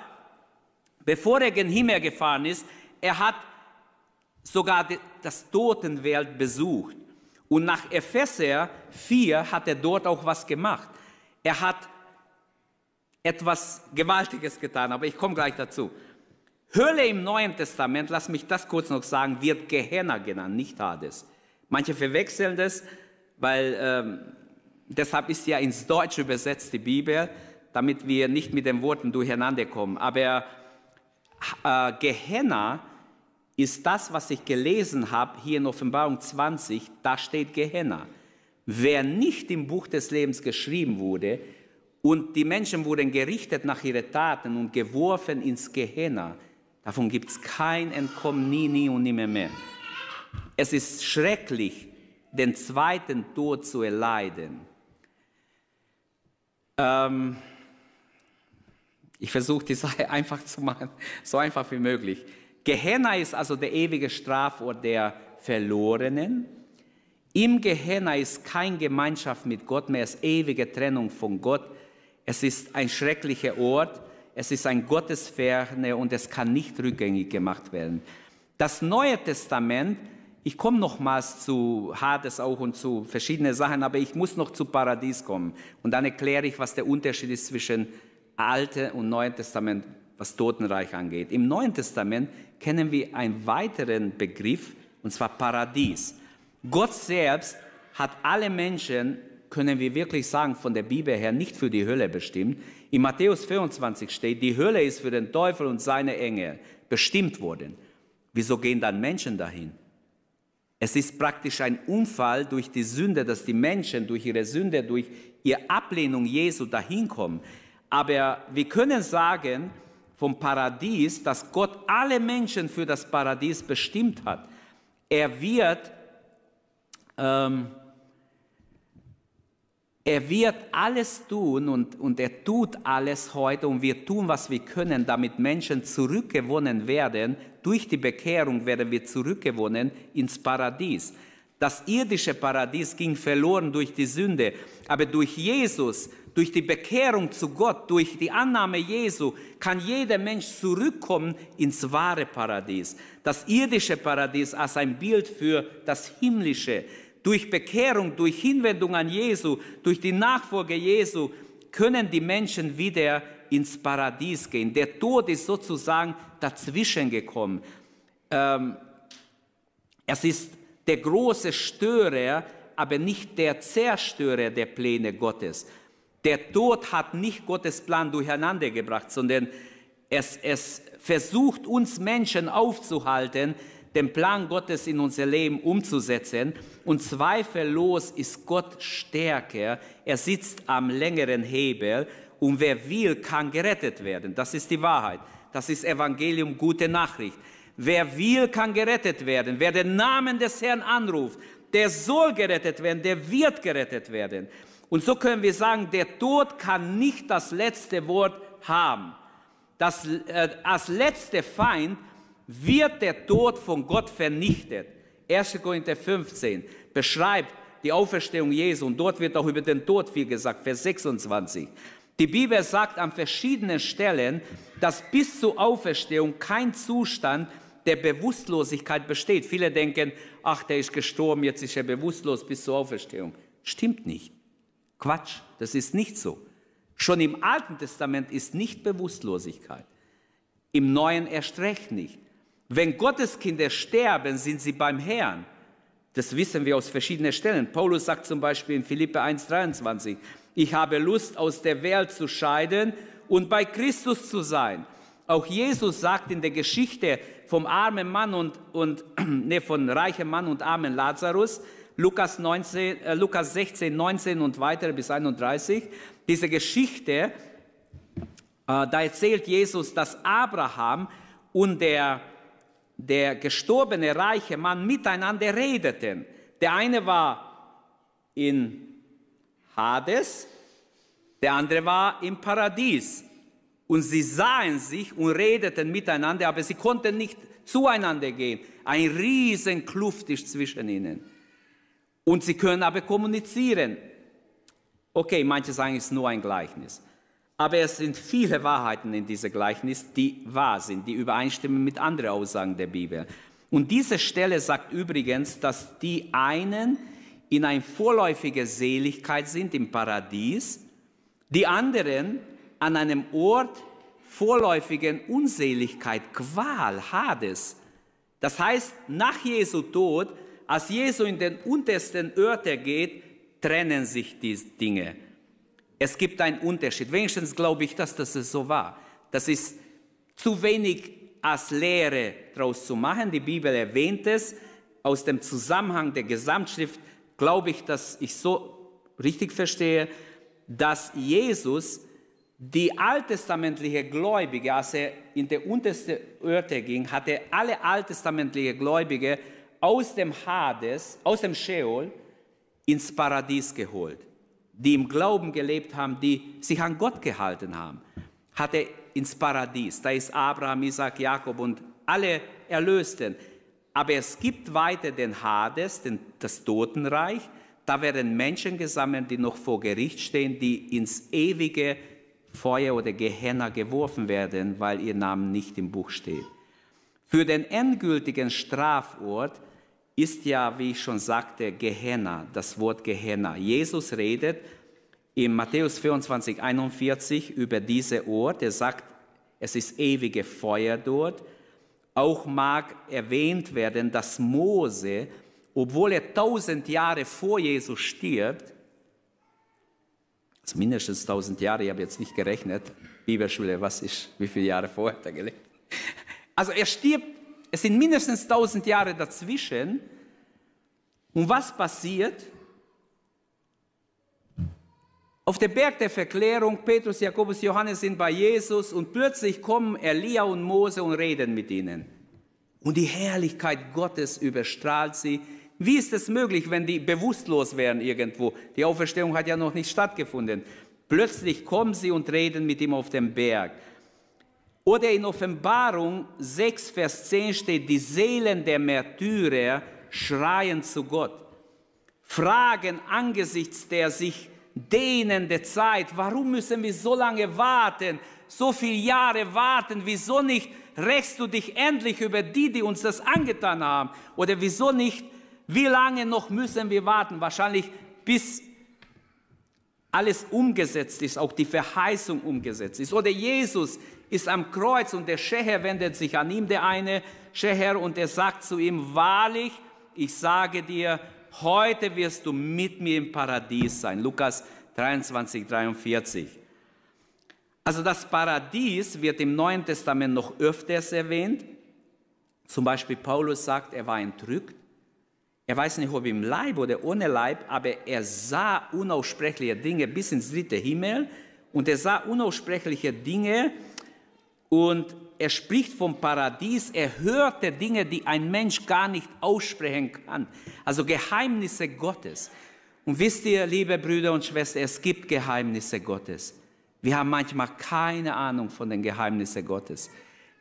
[SPEAKER 2] bevor er gen Himmel gefahren ist, er hat sogar das Totenwelt besucht. Und nach Epheser 4 hat er dort auch was gemacht. Er hat etwas Gewaltiges getan, aber ich komme gleich dazu. Hölle im Neuen Testament, lass mich das kurz noch sagen, wird Gehenna genannt, nicht Hades. Manche verwechseln das, weil ähm, deshalb ist ja ins Deutsche übersetzt die Bibel damit wir nicht mit den Worten durcheinander kommen. Aber äh, Gehenna ist das, was ich gelesen habe hier in Offenbarung 20, da steht Gehenna. Wer nicht im Buch des Lebens geschrieben wurde und die Menschen wurden gerichtet nach ihren Taten und geworfen ins Gehenna, davon gibt es kein Entkommen, nie, nie und nimmer mehr. Es ist schrecklich, den zweiten Tod zu erleiden. Ähm, ich versuche die Sache [laughs] einfach zu machen, so einfach wie möglich. Gehenna ist also der ewige Strafort der Verlorenen. Im Gehenna ist keine Gemeinschaft mit Gott mehr, es ist ewige Trennung von Gott. Es ist ein schrecklicher Ort, es ist ein Gottesferne und es kann nicht rückgängig gemacht werden. Das Neue Testament, ich komme nochmals zu Hades auch und zu verschiedenen Sachen, aber ich muss noch zu Paradies kommen. Und dann erkläre ich, was der Unterschied ist zwischen Alte und Neue Testament, was Totenreich angeht. Im Neuen Testament kennen wir einen weiteren Begriff, und zwar Paradies. Gott selbst hat alle Menschen, können wir wirklich sagen, von der Bibel her nicht für die Hölle bestimmt. In Matthäus 24 steht, die Hölle ist für den Teufel und seine Engel bestimmt worden. Wieso gehen dann Menschen dahin? Es ist praktisch ein Unfall durch die Sünde, dass die Menschen durch ihre Sünde, durch ihre Ablehnung Jesu dahin kommen. Aber wir können sagen vom Paradies, dass Gott alle Menschen für das Paradies bestimmt hat. Er wird, ähm, er wird alles tun und, und er tut alles heute und wir tun, was wir können, damit Menschen zurückgewonnen werden. Durch die Bekehrung werden wir zurückgewonnen ins Paradies. Das irdische Paradies ging verloren durch die Sünde, aber durch Jesus durch die Bekehrung zu Gott, durch die Annahme Jesu, kann jeder Mensch zurückkommen ins wahre Paradies. Das irdische Paradies als ein Bild für das himmlische. Durch Bekehrung, durch Hinwendung an Jesu, durch die Nachfolge Jesu können die Menschen wieder ins Paradies gehen. Der Tod ist sozusagen dazwischen gekommen. Ähm, es ist der große Störer, aber nicht der Zerstörer der Pläne Gottes. Der Tod hat nicht Gottes Plan durcheinander gebracht, sondern es, es versucht uns Menschen aufzuhalten, den Plan Gottes in unser Leben umzusetzen. Und zweifellos ist Gott stärker. Er sitzt am längeren Hebel und wer will, kann gerettet werden. Das ist die Wahrheit. Das ist Evangelium, gute Nachricht. Wer will, kann gerettet werden. Wer den Namen des Herrn anruft, der soll gerettet werden, der wird gerettet werden. Und so können wir sagen, der Tod kann nicht das letzte Wort haben. Das, äh, als letzter Feind wird der Tod von Gott vernichtet. 1. Korinther 15 beschreibt die Auferstehung Jesu und dort wird auch über den Tod viel gesagt, Vers 26. Die Bibel sagt an verschiedenen Stellen, dass bis zur Auferstehung kein Zustand der Bewusstlosigkeit besteht. Viele denken, ach, der ist gestorben, jetzt ist er bewusstlos bis zur Auferstehung. Stimmt nicht. Quatsch, das ist nicht so. Schon im Alten Testament ist nicht Bewusstlosigkeit. Im Neuen erst recht nicht. Wenn Gotteskinder sterben, sind sie beim Herrn. Das wissen wir aus verschiedenen Stellen. Paulus sagt zum Beispiel in Philippe 1,23, ich habe Lust, aus der Welt zu scheiden und bei Christus zu sein. Auch Jesus sagt in der Geschichte vom armen Mann und, und [clears throat] nee, von reichem Mann und armen Lazarus, Lukas, 19, äh, Lukas 16, 19 und weiter bis 31, diese Geschichte, äh, da erzählt Jesus, dass Abraham und der, der gestorbene reiche Mann miteinander redeten. Der eine war in Hades, der andere war im Paradies. Und sie sahen sich und redeten miteinander, aber sie konnten nicht zueinander gehen. Ein riesen Kluft ist zwischen ihnen. Und sie können aber kommunizieren. Okay, manche sagen, es ist nur ein Gleichnis. Aber es sind viele Wahrheiten in diesem Gleichnis, die wahr sind, die übereinstimmen mit anderen Aussagen der Bibel. Und diese Stelle sagt übrigens, dass die einen in eine vorläufige Seligkeit sind im Paradies, die anderen an einem Ort vorläufigen Unseligkeit, Qual, Hades. Das heißt, nach Jesu Tod, als Jesu in den untersten Örter geht, trennen sich diese Dinge. Es gibt einen Unterschied. Wenigstens glaube ich, dass das so war. Das ist zu wenig als Lehre daraus zu machen. Die Bibel erwähnt es. Aus dem Zusammenhang der Gesamtschrift glaube ich, dass ich so richtig verstehe, dass Jesus die alttestamentliche Gläubige, als er in der unterste Örte ging, hatte alle alttestamentliche Gläubige aus dem Hades, aus dem Sheol, ins Paradies geholt. Die im Glauben gelebt haben, die sich an Gott gehalten haben. Hatte ins Paradies. Da ist Abraham, Isaac, Jakob und alle Erlösten. Aber es gibt weiter den Hades, den, das Totenreich. Da werden Menschen gesammelt, die noch vor Gericht stehen, die ins ewige Feuer oder Gehenna geworfen werden, weil ihr Name nicht im Buch steht. Für den endgültigen Strafort ist ja, wie ich schon sagte, Gehenna, das Wort Gehenna. Jesus redet in Matthäus 24, 41 über diese Ort. Er sagt, es ist ewige Feuer dort. Auch mag erwähnt werden, dass Mose, obwohl er tausend Jahre vor Jesus stirbt, also mindestens tausend Jahre, ich habe jetzt nicht gerechnet, Bibelschule, was ist, wie viele Jahre vorher hat er gelebt? Also er stirbt, es sind mindestens tausend Jahre dazwischen. Und was passiert? Auf dem Berg der Verklärung, Petrus, Jakobus, Johannes sind bei Jesus und plötzlich kommen Elia und Mose und reden mit ihnen. Und die Herrlichkeit Gottes überstrahlt sie. Wie ist es möglich, wenn die bewusstlos wären irgendwo? Die Auferstehung hat ja noch nicht stattgefunden. Plötzlich kommen sie und reden mit ihm auf dem Berg. Oder in Offenbarung 6, Vers 10 steht, die Seelen der Märtyrer schreien zu Gott, fragen angesichts der sich dehnenden Zeit, warum müssen wir so lange warten, so viele Jahre warten, wieso nicht rächst du dich endlich über die, die uns das angetan haben? Oder wieso nicht, wie lange noch müssen wir warten? Wahrscheinlich bis alles umgesetzt ist, auch die Verheißung umgesetzt ist. Oder Jesus ist am Kreuz und der Scheher wendet sich an ihm, der eine Scheher, und er sagt zu ihm, wahrlich, ich sage dir, heute wirst du mit mir im Paradies sein. Lukas 23, 43. Also das Paradies wird im Neuen Testament noch öfters erwähnt. Zum Beispiel Paulus sagt, er war entrückt. Er weiß nicht, ob im Leib oder ohne Leib, aber er sah unaussprechliche Dinge bis ins dritte Himmel und er sah unaussprechliche Dinge und er spricht vom Paradies, er hörte Dinge, die ein Mensch gar nicht aussprechen kann, also Geheimnisse Gottes. Und wisst ihr, liebe Brüder und Schwestern, es gibt Geheimnisse Gottes. Wir haben manchmal keine Ahnung von den Geheimnissen Gottes.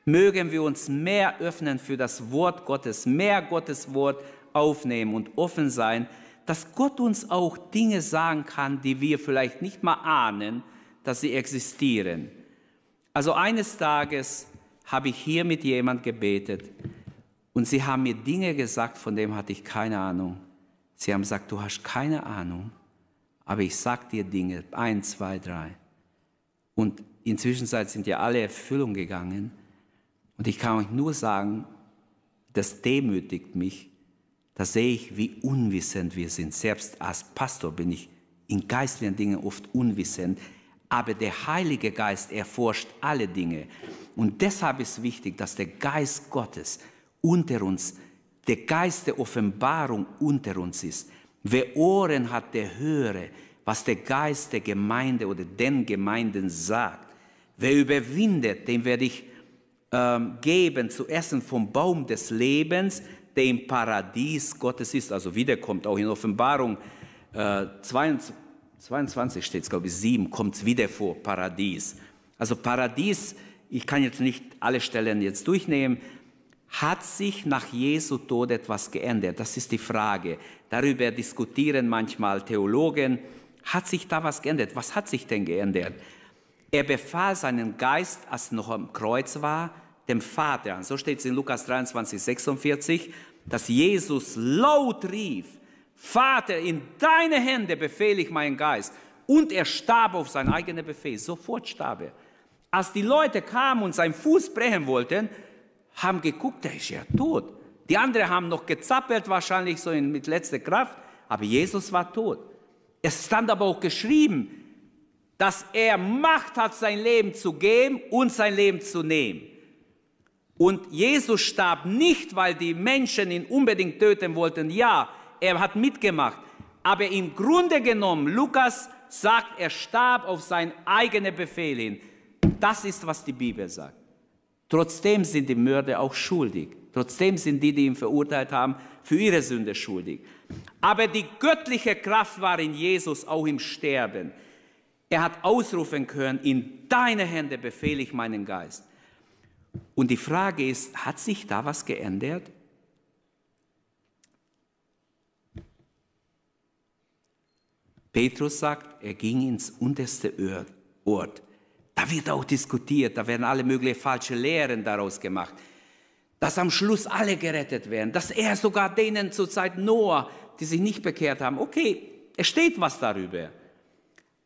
[SPEAKER 2] Mögen wir uns mehr öffnen für das Wort Gottes, mehr Gottes Wort aufnehmen und offen sein, dass Gott uns auch Dinge sagen kann, die wir vielleicht nicht mal ahnen, dass sie existieren. Also eines Tages habe ich hier mit jemand gebetet und sie haben mir Dinge gesagt, von denen hatte ich keine Ahnung. Sie haben gesagt, du hast keine Ahnung, aber ich sag dir Dinge, eins, zwei, drei. Und inzwischen sind ja alle Erfüllung gegangen. Und ich kann euch nur sagen, das demütigt mich. Da sehe ich, wie unwissend wir sind. Selbst als Pastor bin ich in geistlichen Dingen oft unwissend. Aber der Heilige Geist erforscht alle Dinge. Und deshalb ist wichtig, dass der Geist Gottes unter uns, der Geist der Offenbarung unter uns ist. Wer Ohren hat, der höre, was der Geist der Gemeinde oder den Gemeinden sagt. Wer überwindet, dem werde ich ähm, geben zu essen vom Baum des Lebens, der im Paradies Gottes ist. Also wiederkommt, auch in Offenbarung äh, 22, 22 steht es, glaube ich, 7, kommt es wieder vor, Paradies. Also Paradies, ich kann jetzt nicht alle Stellen jetzt durchnehmen, hat sich nach Jesu Tod etwas geändert? Das ist die Frage. Darüber diskutieren manchmal Theologen. Hat sich da was geändert? Was hat sich denn geändert? Er befahl seinen Geist, als er noch am Kreuz war, dem Vater. So steht es in Lukas 23, 46, dass Jesus laut rief, Vater, in deine Hände befehle ich meinen Geist. Und er starb auf sein eigener Befehl. Sofort starb er. Als die Leute kamen und seinen Fuß brechen wollten, haben geguckt, der ist ja tot. Die anderen haben noch gezappelt, wahrscheinlich so mit letzter Kraft, aber Jesus war tot. Es stand aber auch geschrieben, dass er Macht hat, sein Leben zu geben und sein Leben zu nehmen. Und Jesus starb nicht, weil die Menschen ihn unbedingt töten wollten. Ja, er hat mitgemacht. Aber im Grunde genommen, Lukas sagt, er starb auf seinen eigenen Befehl hin. Das ist, was die Bibel sagt. Trotzdem sind die Mörder auch schuldig. Trotzdem sind die, die ihn verurteilt haben, für ihre Sünde schuldig. Aber die göttliche Kraft war in Jesus auch im Sterben. Er hat ausrufen können, in deine Hände befehle ich meinen Geist. Und die Frage ist, hat sich da was geändert? Petrus sagt, er ging ins unterste Ort. Da wird auch diskutiert, da werden alle möglichen falsche Lehren daraus gemacht dass am Schluss alle gerettet werden, dass er sogar denen zur Zeit Noah, die sich nicht bekehrt haben, okay, es steht was darüber.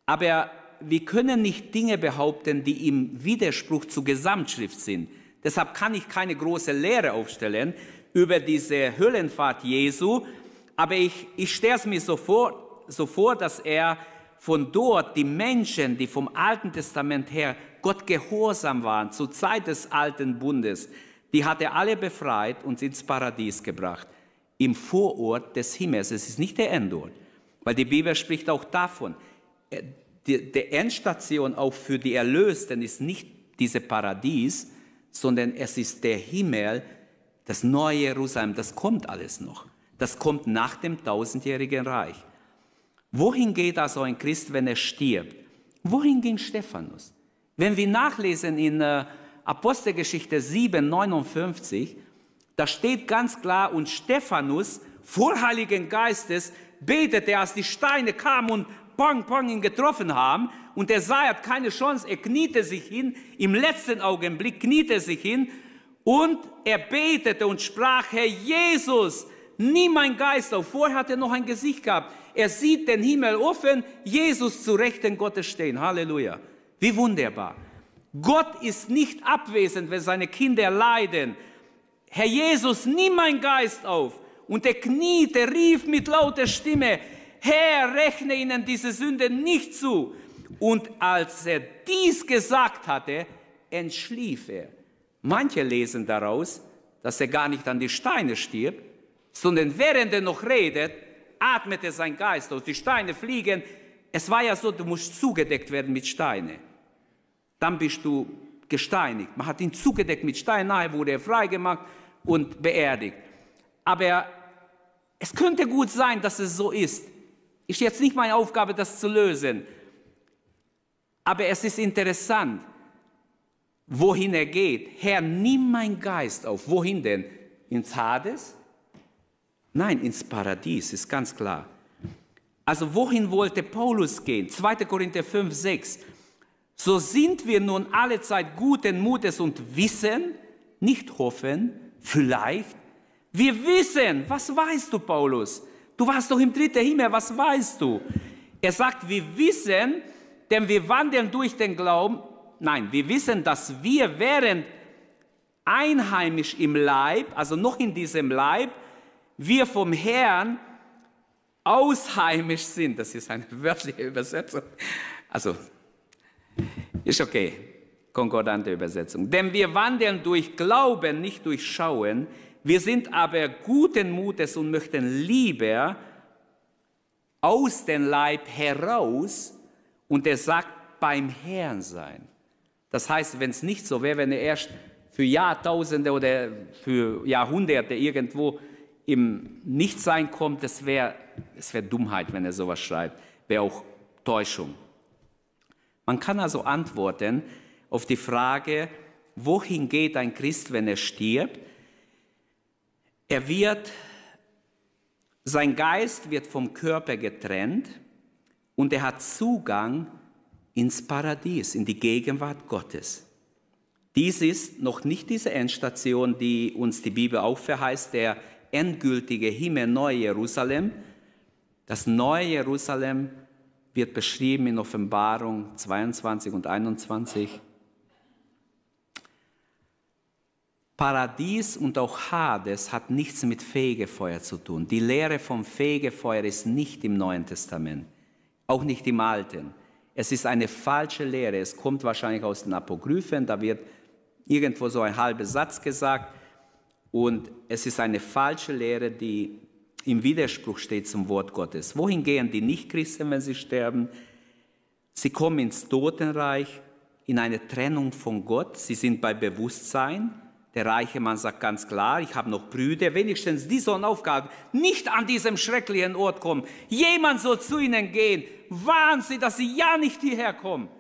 [SPEAKER 2] Aber wir können nicht Dinge behaupten, die im Widerspruch zur Gesamtschrift sind. Deshalb kann ich keine große Lehre aufstellen über diese Höllenfahrt Jesu, aber ich, ich stelle es mir so vor, so vor, dass er von dort die Menschen, die vom Alten Testament her Gott gehorsam waren, zur Zeit des Alten Bundes, die hat er alle befreit und ins Paradies gebracht, im Vorort des Himmels. Es ist nicht der Endort, weil die Bibel spricht auch davon. Die, die Endstation auch für die Erlösten ist nicht diese Paradies, sondern es ist der Himmel, das neue Jerusalem, das kommt alles noch. Das kommt nach dem tausendjährigen Reich. Wohin geht also ein Christ, wenn er stirbt? Wohin ging Stephanus? Wenn wir nachlesen in äh, Apostelgeschichte 7, 59, da steht ganz klar, und Stephanus, vor Heiligen Geistes, betete, als die Steine kamen und pang, pang ihn getroffen haben. Und er sah, hat keine Chance, er kniete sich hin, im letzten Augenblick kniete sich hin und er betete und sprach, Herr Jesus, nimm mein Geist auf. Vorher hat er noch ein Gesicht gehabt. Er sieht den Himmel offen, Jesus zu Rechten Gottes stehen. Halleluja. Wie wunderbar. Gott ist nicht abwesend, wenn seine Kinder leiden. Herr Jesus, nimm mein Geist auf. Und er kniete, rief mit lauter Stimme, Herr, rechne ihnen diese Sünde nicht zu. Und als er dies gesagt hatte, entschlief er. Manche lesen daraus, dass er gar nicht an die Steine stirbt, sondern während er noch redet, atmete sein Geist aus. Die Steine fliegen. Es war ja so, du musst zugedeckt werden mit Steinen dann bist du gesteinigt. Man hat ihn zugedeckt mit Steinen, nachher wurde er freigemacht und beerdigt. Aber es könnte gut sein, dass es so ist. Ist jetzt nicht meine Aufgabe, das zu lösen. Aber es ist interessant, wohin er geht. Herr, nimm mein Geist auf. Wohin denn? Ins Hades? Nein, ins Paradies, ist ganz klar. Also wohin wollte Paulus gehen? 2. Korinther 5, 6. So sind wir nun alle Zeit guten Mutes und wissen, nicht hoffen, vielleicht. Wir wissen, was weißt du, Paulus? Du warst doch im dritten Himmel, was weißt du? Er sagt, wir wissen, denn wir wandeln durch den Glauben. Nein, wir wissen, dass wir während einheimisch im Leib, also noch in diesem Leib, wir vom Herrn ausheimisch sind. Das ist eine [laughs] wörtliche Übersetzung. Also, ist okay, konkordante Übersetzung. Denn wir wandeln durch Glauben, nicht durch Schauen. Wir sind aber guten Mutes und möchten lieber aus dem Leib heraus und er sagt beim Herrn sein. Das heißt, wenn es nicht so wäre, wenn er erst für Jahrtausende oder für Jahrhunderte irgendwo im Nichtsein kommt, das wäre das wär Dummheit, wenn er sowas schreibt, wäre auch Täuschung. Man kann also antworten auf die Frage, wohin geht ein Christ, wenn er stirbt? Er wird, sein Geist wird vom Körper getrennt und er hat Zugang ins Paradies, in die Gegenwart Gottes. Dies ist noch nicht diese Endstation, die uns die Bibel auch verheißt, der endgültige Himmel, Neue Jerusalem. Das neue Jerusalem wird beschrieben in Offenbarung 22 und 21. Paradies und auch Hades hat nichts mit Fegefeuer zu tun. Die Lehre vom Fegefeuer ist nicht im Neuen Testament, auch nicht im Alten. Es ist eine falsche Lehre. Es kommt wahrscheinlich aus den Apokryphen, da wird irgendwo so ein halber Satz gesagt. Und es ist eine falsche Lehre, die im Widerspruch steht zum Wort Gottes. Wohin gehen die Nichtchristen, wenn sie sterben? Sie kommen ins Totenreich, in eine Trennung von Gott. Sie sind bei Bewusstsein. Der reiche Mann sagt ganz klar, ich habe noch Brüder, wenigstens die sollen aufgaben, nicht an diesem schrecklichen Ort kommen. Jemand soll zu ihnen gehen, warnen sie, dass sie ja nicht hierher kommen.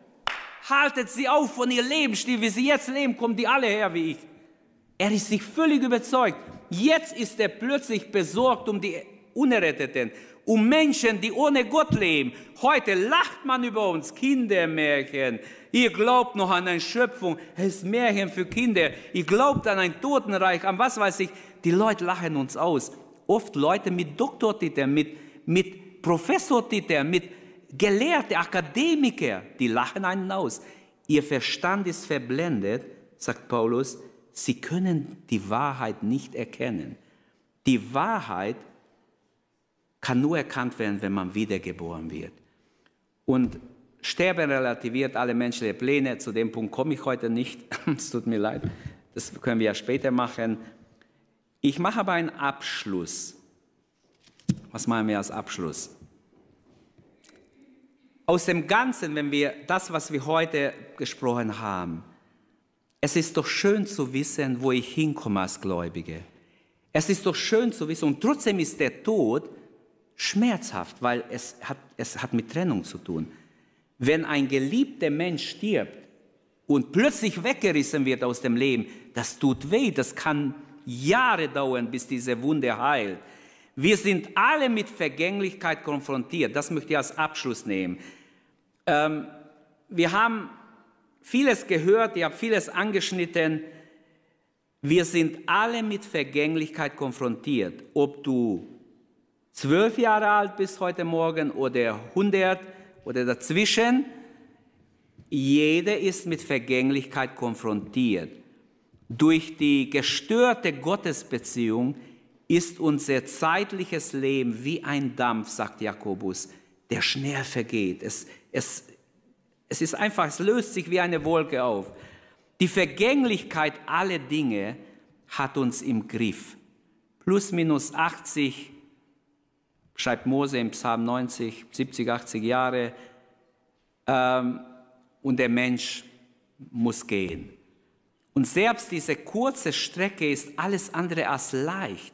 [SPEAKER 2] Haltet sie auf von ihr Lebensstil, wie sie jetzt leben, kommen die alle her wie ich. Er ist sich völlig überzeugt. Jetzt ist er plötzlich besorgt um die Unerretteten, um Menschen, die ohne Gott leben. Heute lacht man über uns, Kindermärchen, Ihr glaubt noch an eine Schöpfung. Es ist Märchen für Kinder. Ihr glaubt an ein Totenreich, an was weiß ich. Die Leute lachen uns aus. Oft Leute mit Doktortiteln, mit, mit Professortiteln, mit gelehrte Akademiker, die lachen einen aus. Ihr Verstand ist verblendet, sagt Paulus. Sie können die Wahrheit nicht erkennen. Die Wahrheit kann nur erkannt werden, wenn man wiedergeboren wird. Und Sterben relativiert alle menschlichen Pläne. Zu dem Punkt komme ich heute nicht. [laughs] es tut mir leid. Das können wir ja später machen. Ich mache aber einen Abschluss. Was meinen wir als Abschluss? Aus dem Ganzen, wenn wir das, was wir heute gesprochen haben, es ist doch schön zu wissen, wo ich hinkomme als Gläubige. Es ist doch schön zu wissen, und trotzdem ist der Tod schmerzhaft, weil es hat, es hat mit Trennung zu tun. Wenn ein geliebter Mensch stirbt und plötzlich weggerissen wird aus dem Leben, das tut weh, das kann Jahre dauern, bis diese Wunde heilt. Wir sind alle mit Vergänglichkeit konfrontiert. Das möchte ich als Abschluss nehmen. Ähm, wir haben vieles gehört, ich habe vieles angeschnitten. Wir sind alle mit Vergänglichkeit konfrontiert. Ob du zwölf Jahre alt bist heute Morgen oder 100 oder dazwischen. Jeder ist mit Vergänglichkeit konfrontiert. Durch die gestörte Gottesbeziehung ist unser zeitliches Leben wie ein Dampf, sagt Jakobus, der schnell vergeht. Es, es, es ist einfach, es löst sich wie eine Wolke auf. Die Vergänglichkeit aller Dinge hat uns im Griff. Plus minus 80 schreibt Mose im Psalm 90, 70, 80 Jahre, ähm, und der Mensch muss gehen. Und selbst diese kurze Strecke ist alles andere als leicht.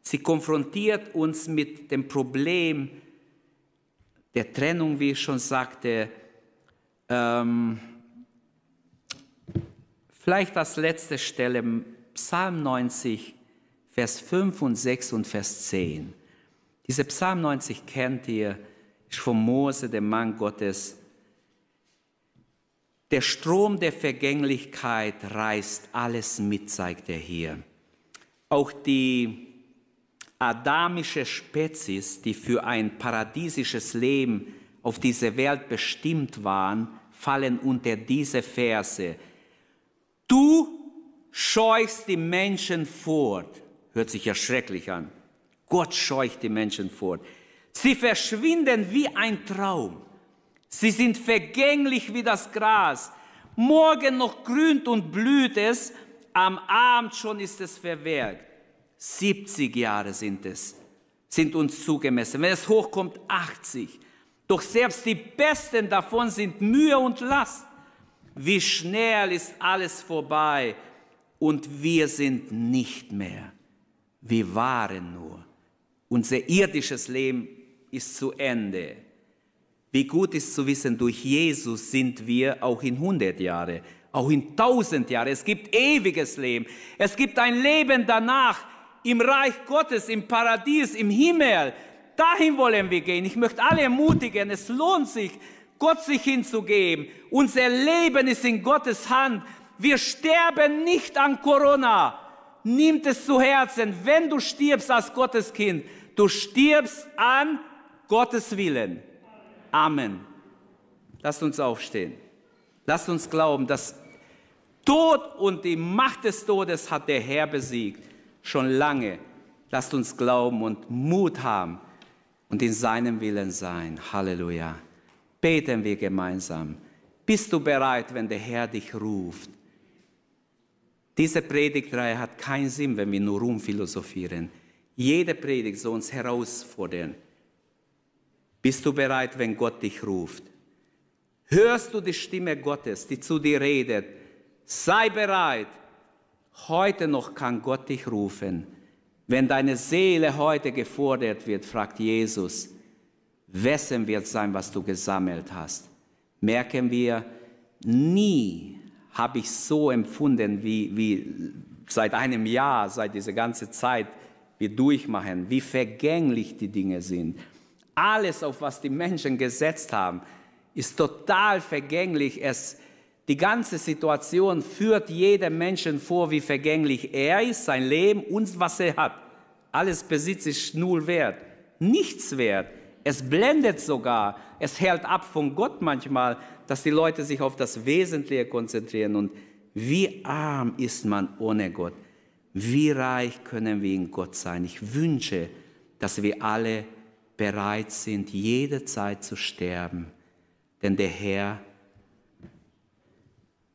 [SPEAKER 2] Sie konfrontiert uns mit dem Problem, der Trennung, wie ich schon sagte, ähm, vielleicht als letzte Stelle Psalm 90, Vers 5 und 6 und Vers 10. Diese Psalm 90 kennt ihr, ist von Mose, dem Mann Gottes. Der Strom der Vergänglichkeit reißt alles mit, zeigt er hier. Auch die adamische Spezies, die für ein paradiesisches Leben auf dieser Welt bestimmt waren, fallen unter diese Verse. Du scheuchst die Menschen fort. Hört sich ja schrecklich an. Gott scheucht die Menschen fort. Sie verschwinden wie ein Traum. Sie sind vergänglich wie das Gras. Morgen noch grünt und blüht es, am Abend schon ist es verwelkt. 70 Jahre sind es, sind uns zugemessen. Wenn es hochkommt, 80. Doch selbst die Besten davon sind Mühe und Last. Wie schnell ist alles vorbei und wir sind nicht mehr. Wir waren nur. Unser irdisches Leben ist zu Ende. Wie gut ist zu wissen, durch Jesus sind wir auch in 100 Jahre, auch in 1000 Jahre. Es gibt ewiges Leben. Es gibt ein Leben danach im Reich Gottes, im Paradies, im Himmel. Dahin wollen wir gehen. Ich möchte alle ermutigen, es lohnt sich, Gott sich hinzugeben. Unser Leben ist in Gottes Hand. Wir sterben nicht an Corona. Nimmt es zu Herzen, wenn du stirbst als Gottes Kind, du stirbst an Gottes Willen. Amen. Lasst uns aufstehen. Lasst uns glauben, dass Tod und die Macht des Todes hat der Herr besiegt schon lange. Lasst uns glauben und Mut haben und in seinem Willen sein. Halleluja. Beten wir gemeinsam. Bist du bereit, wenn der Herr dich ruft? Diese Predigtreihe hat keinen Sinn, wenn wir nur rumphilosophieren. Jede Predigt soll uns herausfordern. Bist du bereit, wenn Gott dich ruft? Hörst du die Stimme Gottes, die zu dir redet? Sei bereit, Heute noch kann Gott dich rufen. Wenn deine Seele heute gefordert wird, fragt Jesus, wessen wird sein, was du gesammelt hast? Merken wir, nie habe ich so empfunden wie, wie seit einem Jahr, seit dieser ganzen Zeit wir durchmachen, wie vergänglich die Dinge sind. Alles, auf was die Menschen gesetzt haben, ist total vergänglich. Es, die ganze Situation führt jedem Menschen vor, wie vergänglich er ist, sein Leben und was er hat. Alles Besitz ist null wert, nichts wert. Es blendet sogar, es hält ab von Gott manchmal, dass die Leute sich auf das Wesentliche konzentrieren. Und wie arm ist man ohne Gott? Wie reich können wir in Gott sein? Ich wünsche, dass wir alle bereit sind, jede Zeit zu sterben. Denn der Herr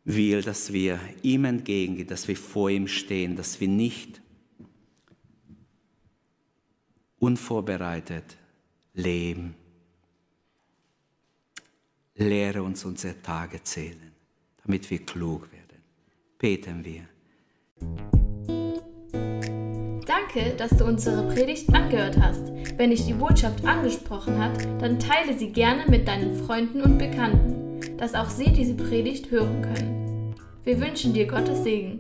[SPEAKER 2] will, dass wir ihm entgegengehen, dass wir vor ihm stehen, dass wir nicht unvorbereitet leben. Lehre uns unsere Tage zählen, damit wir klug werden. Beten wir.
[SPEAKER 1] Danke, dass du unsere Predigt angehört hast. Wenn dich die Botschaft angesprochen hat, dann teile sie gerne mit deinen Freunden und Bekannten dass auch sie diese Predigt hören können. Wir wünschen dir Gottes Segen.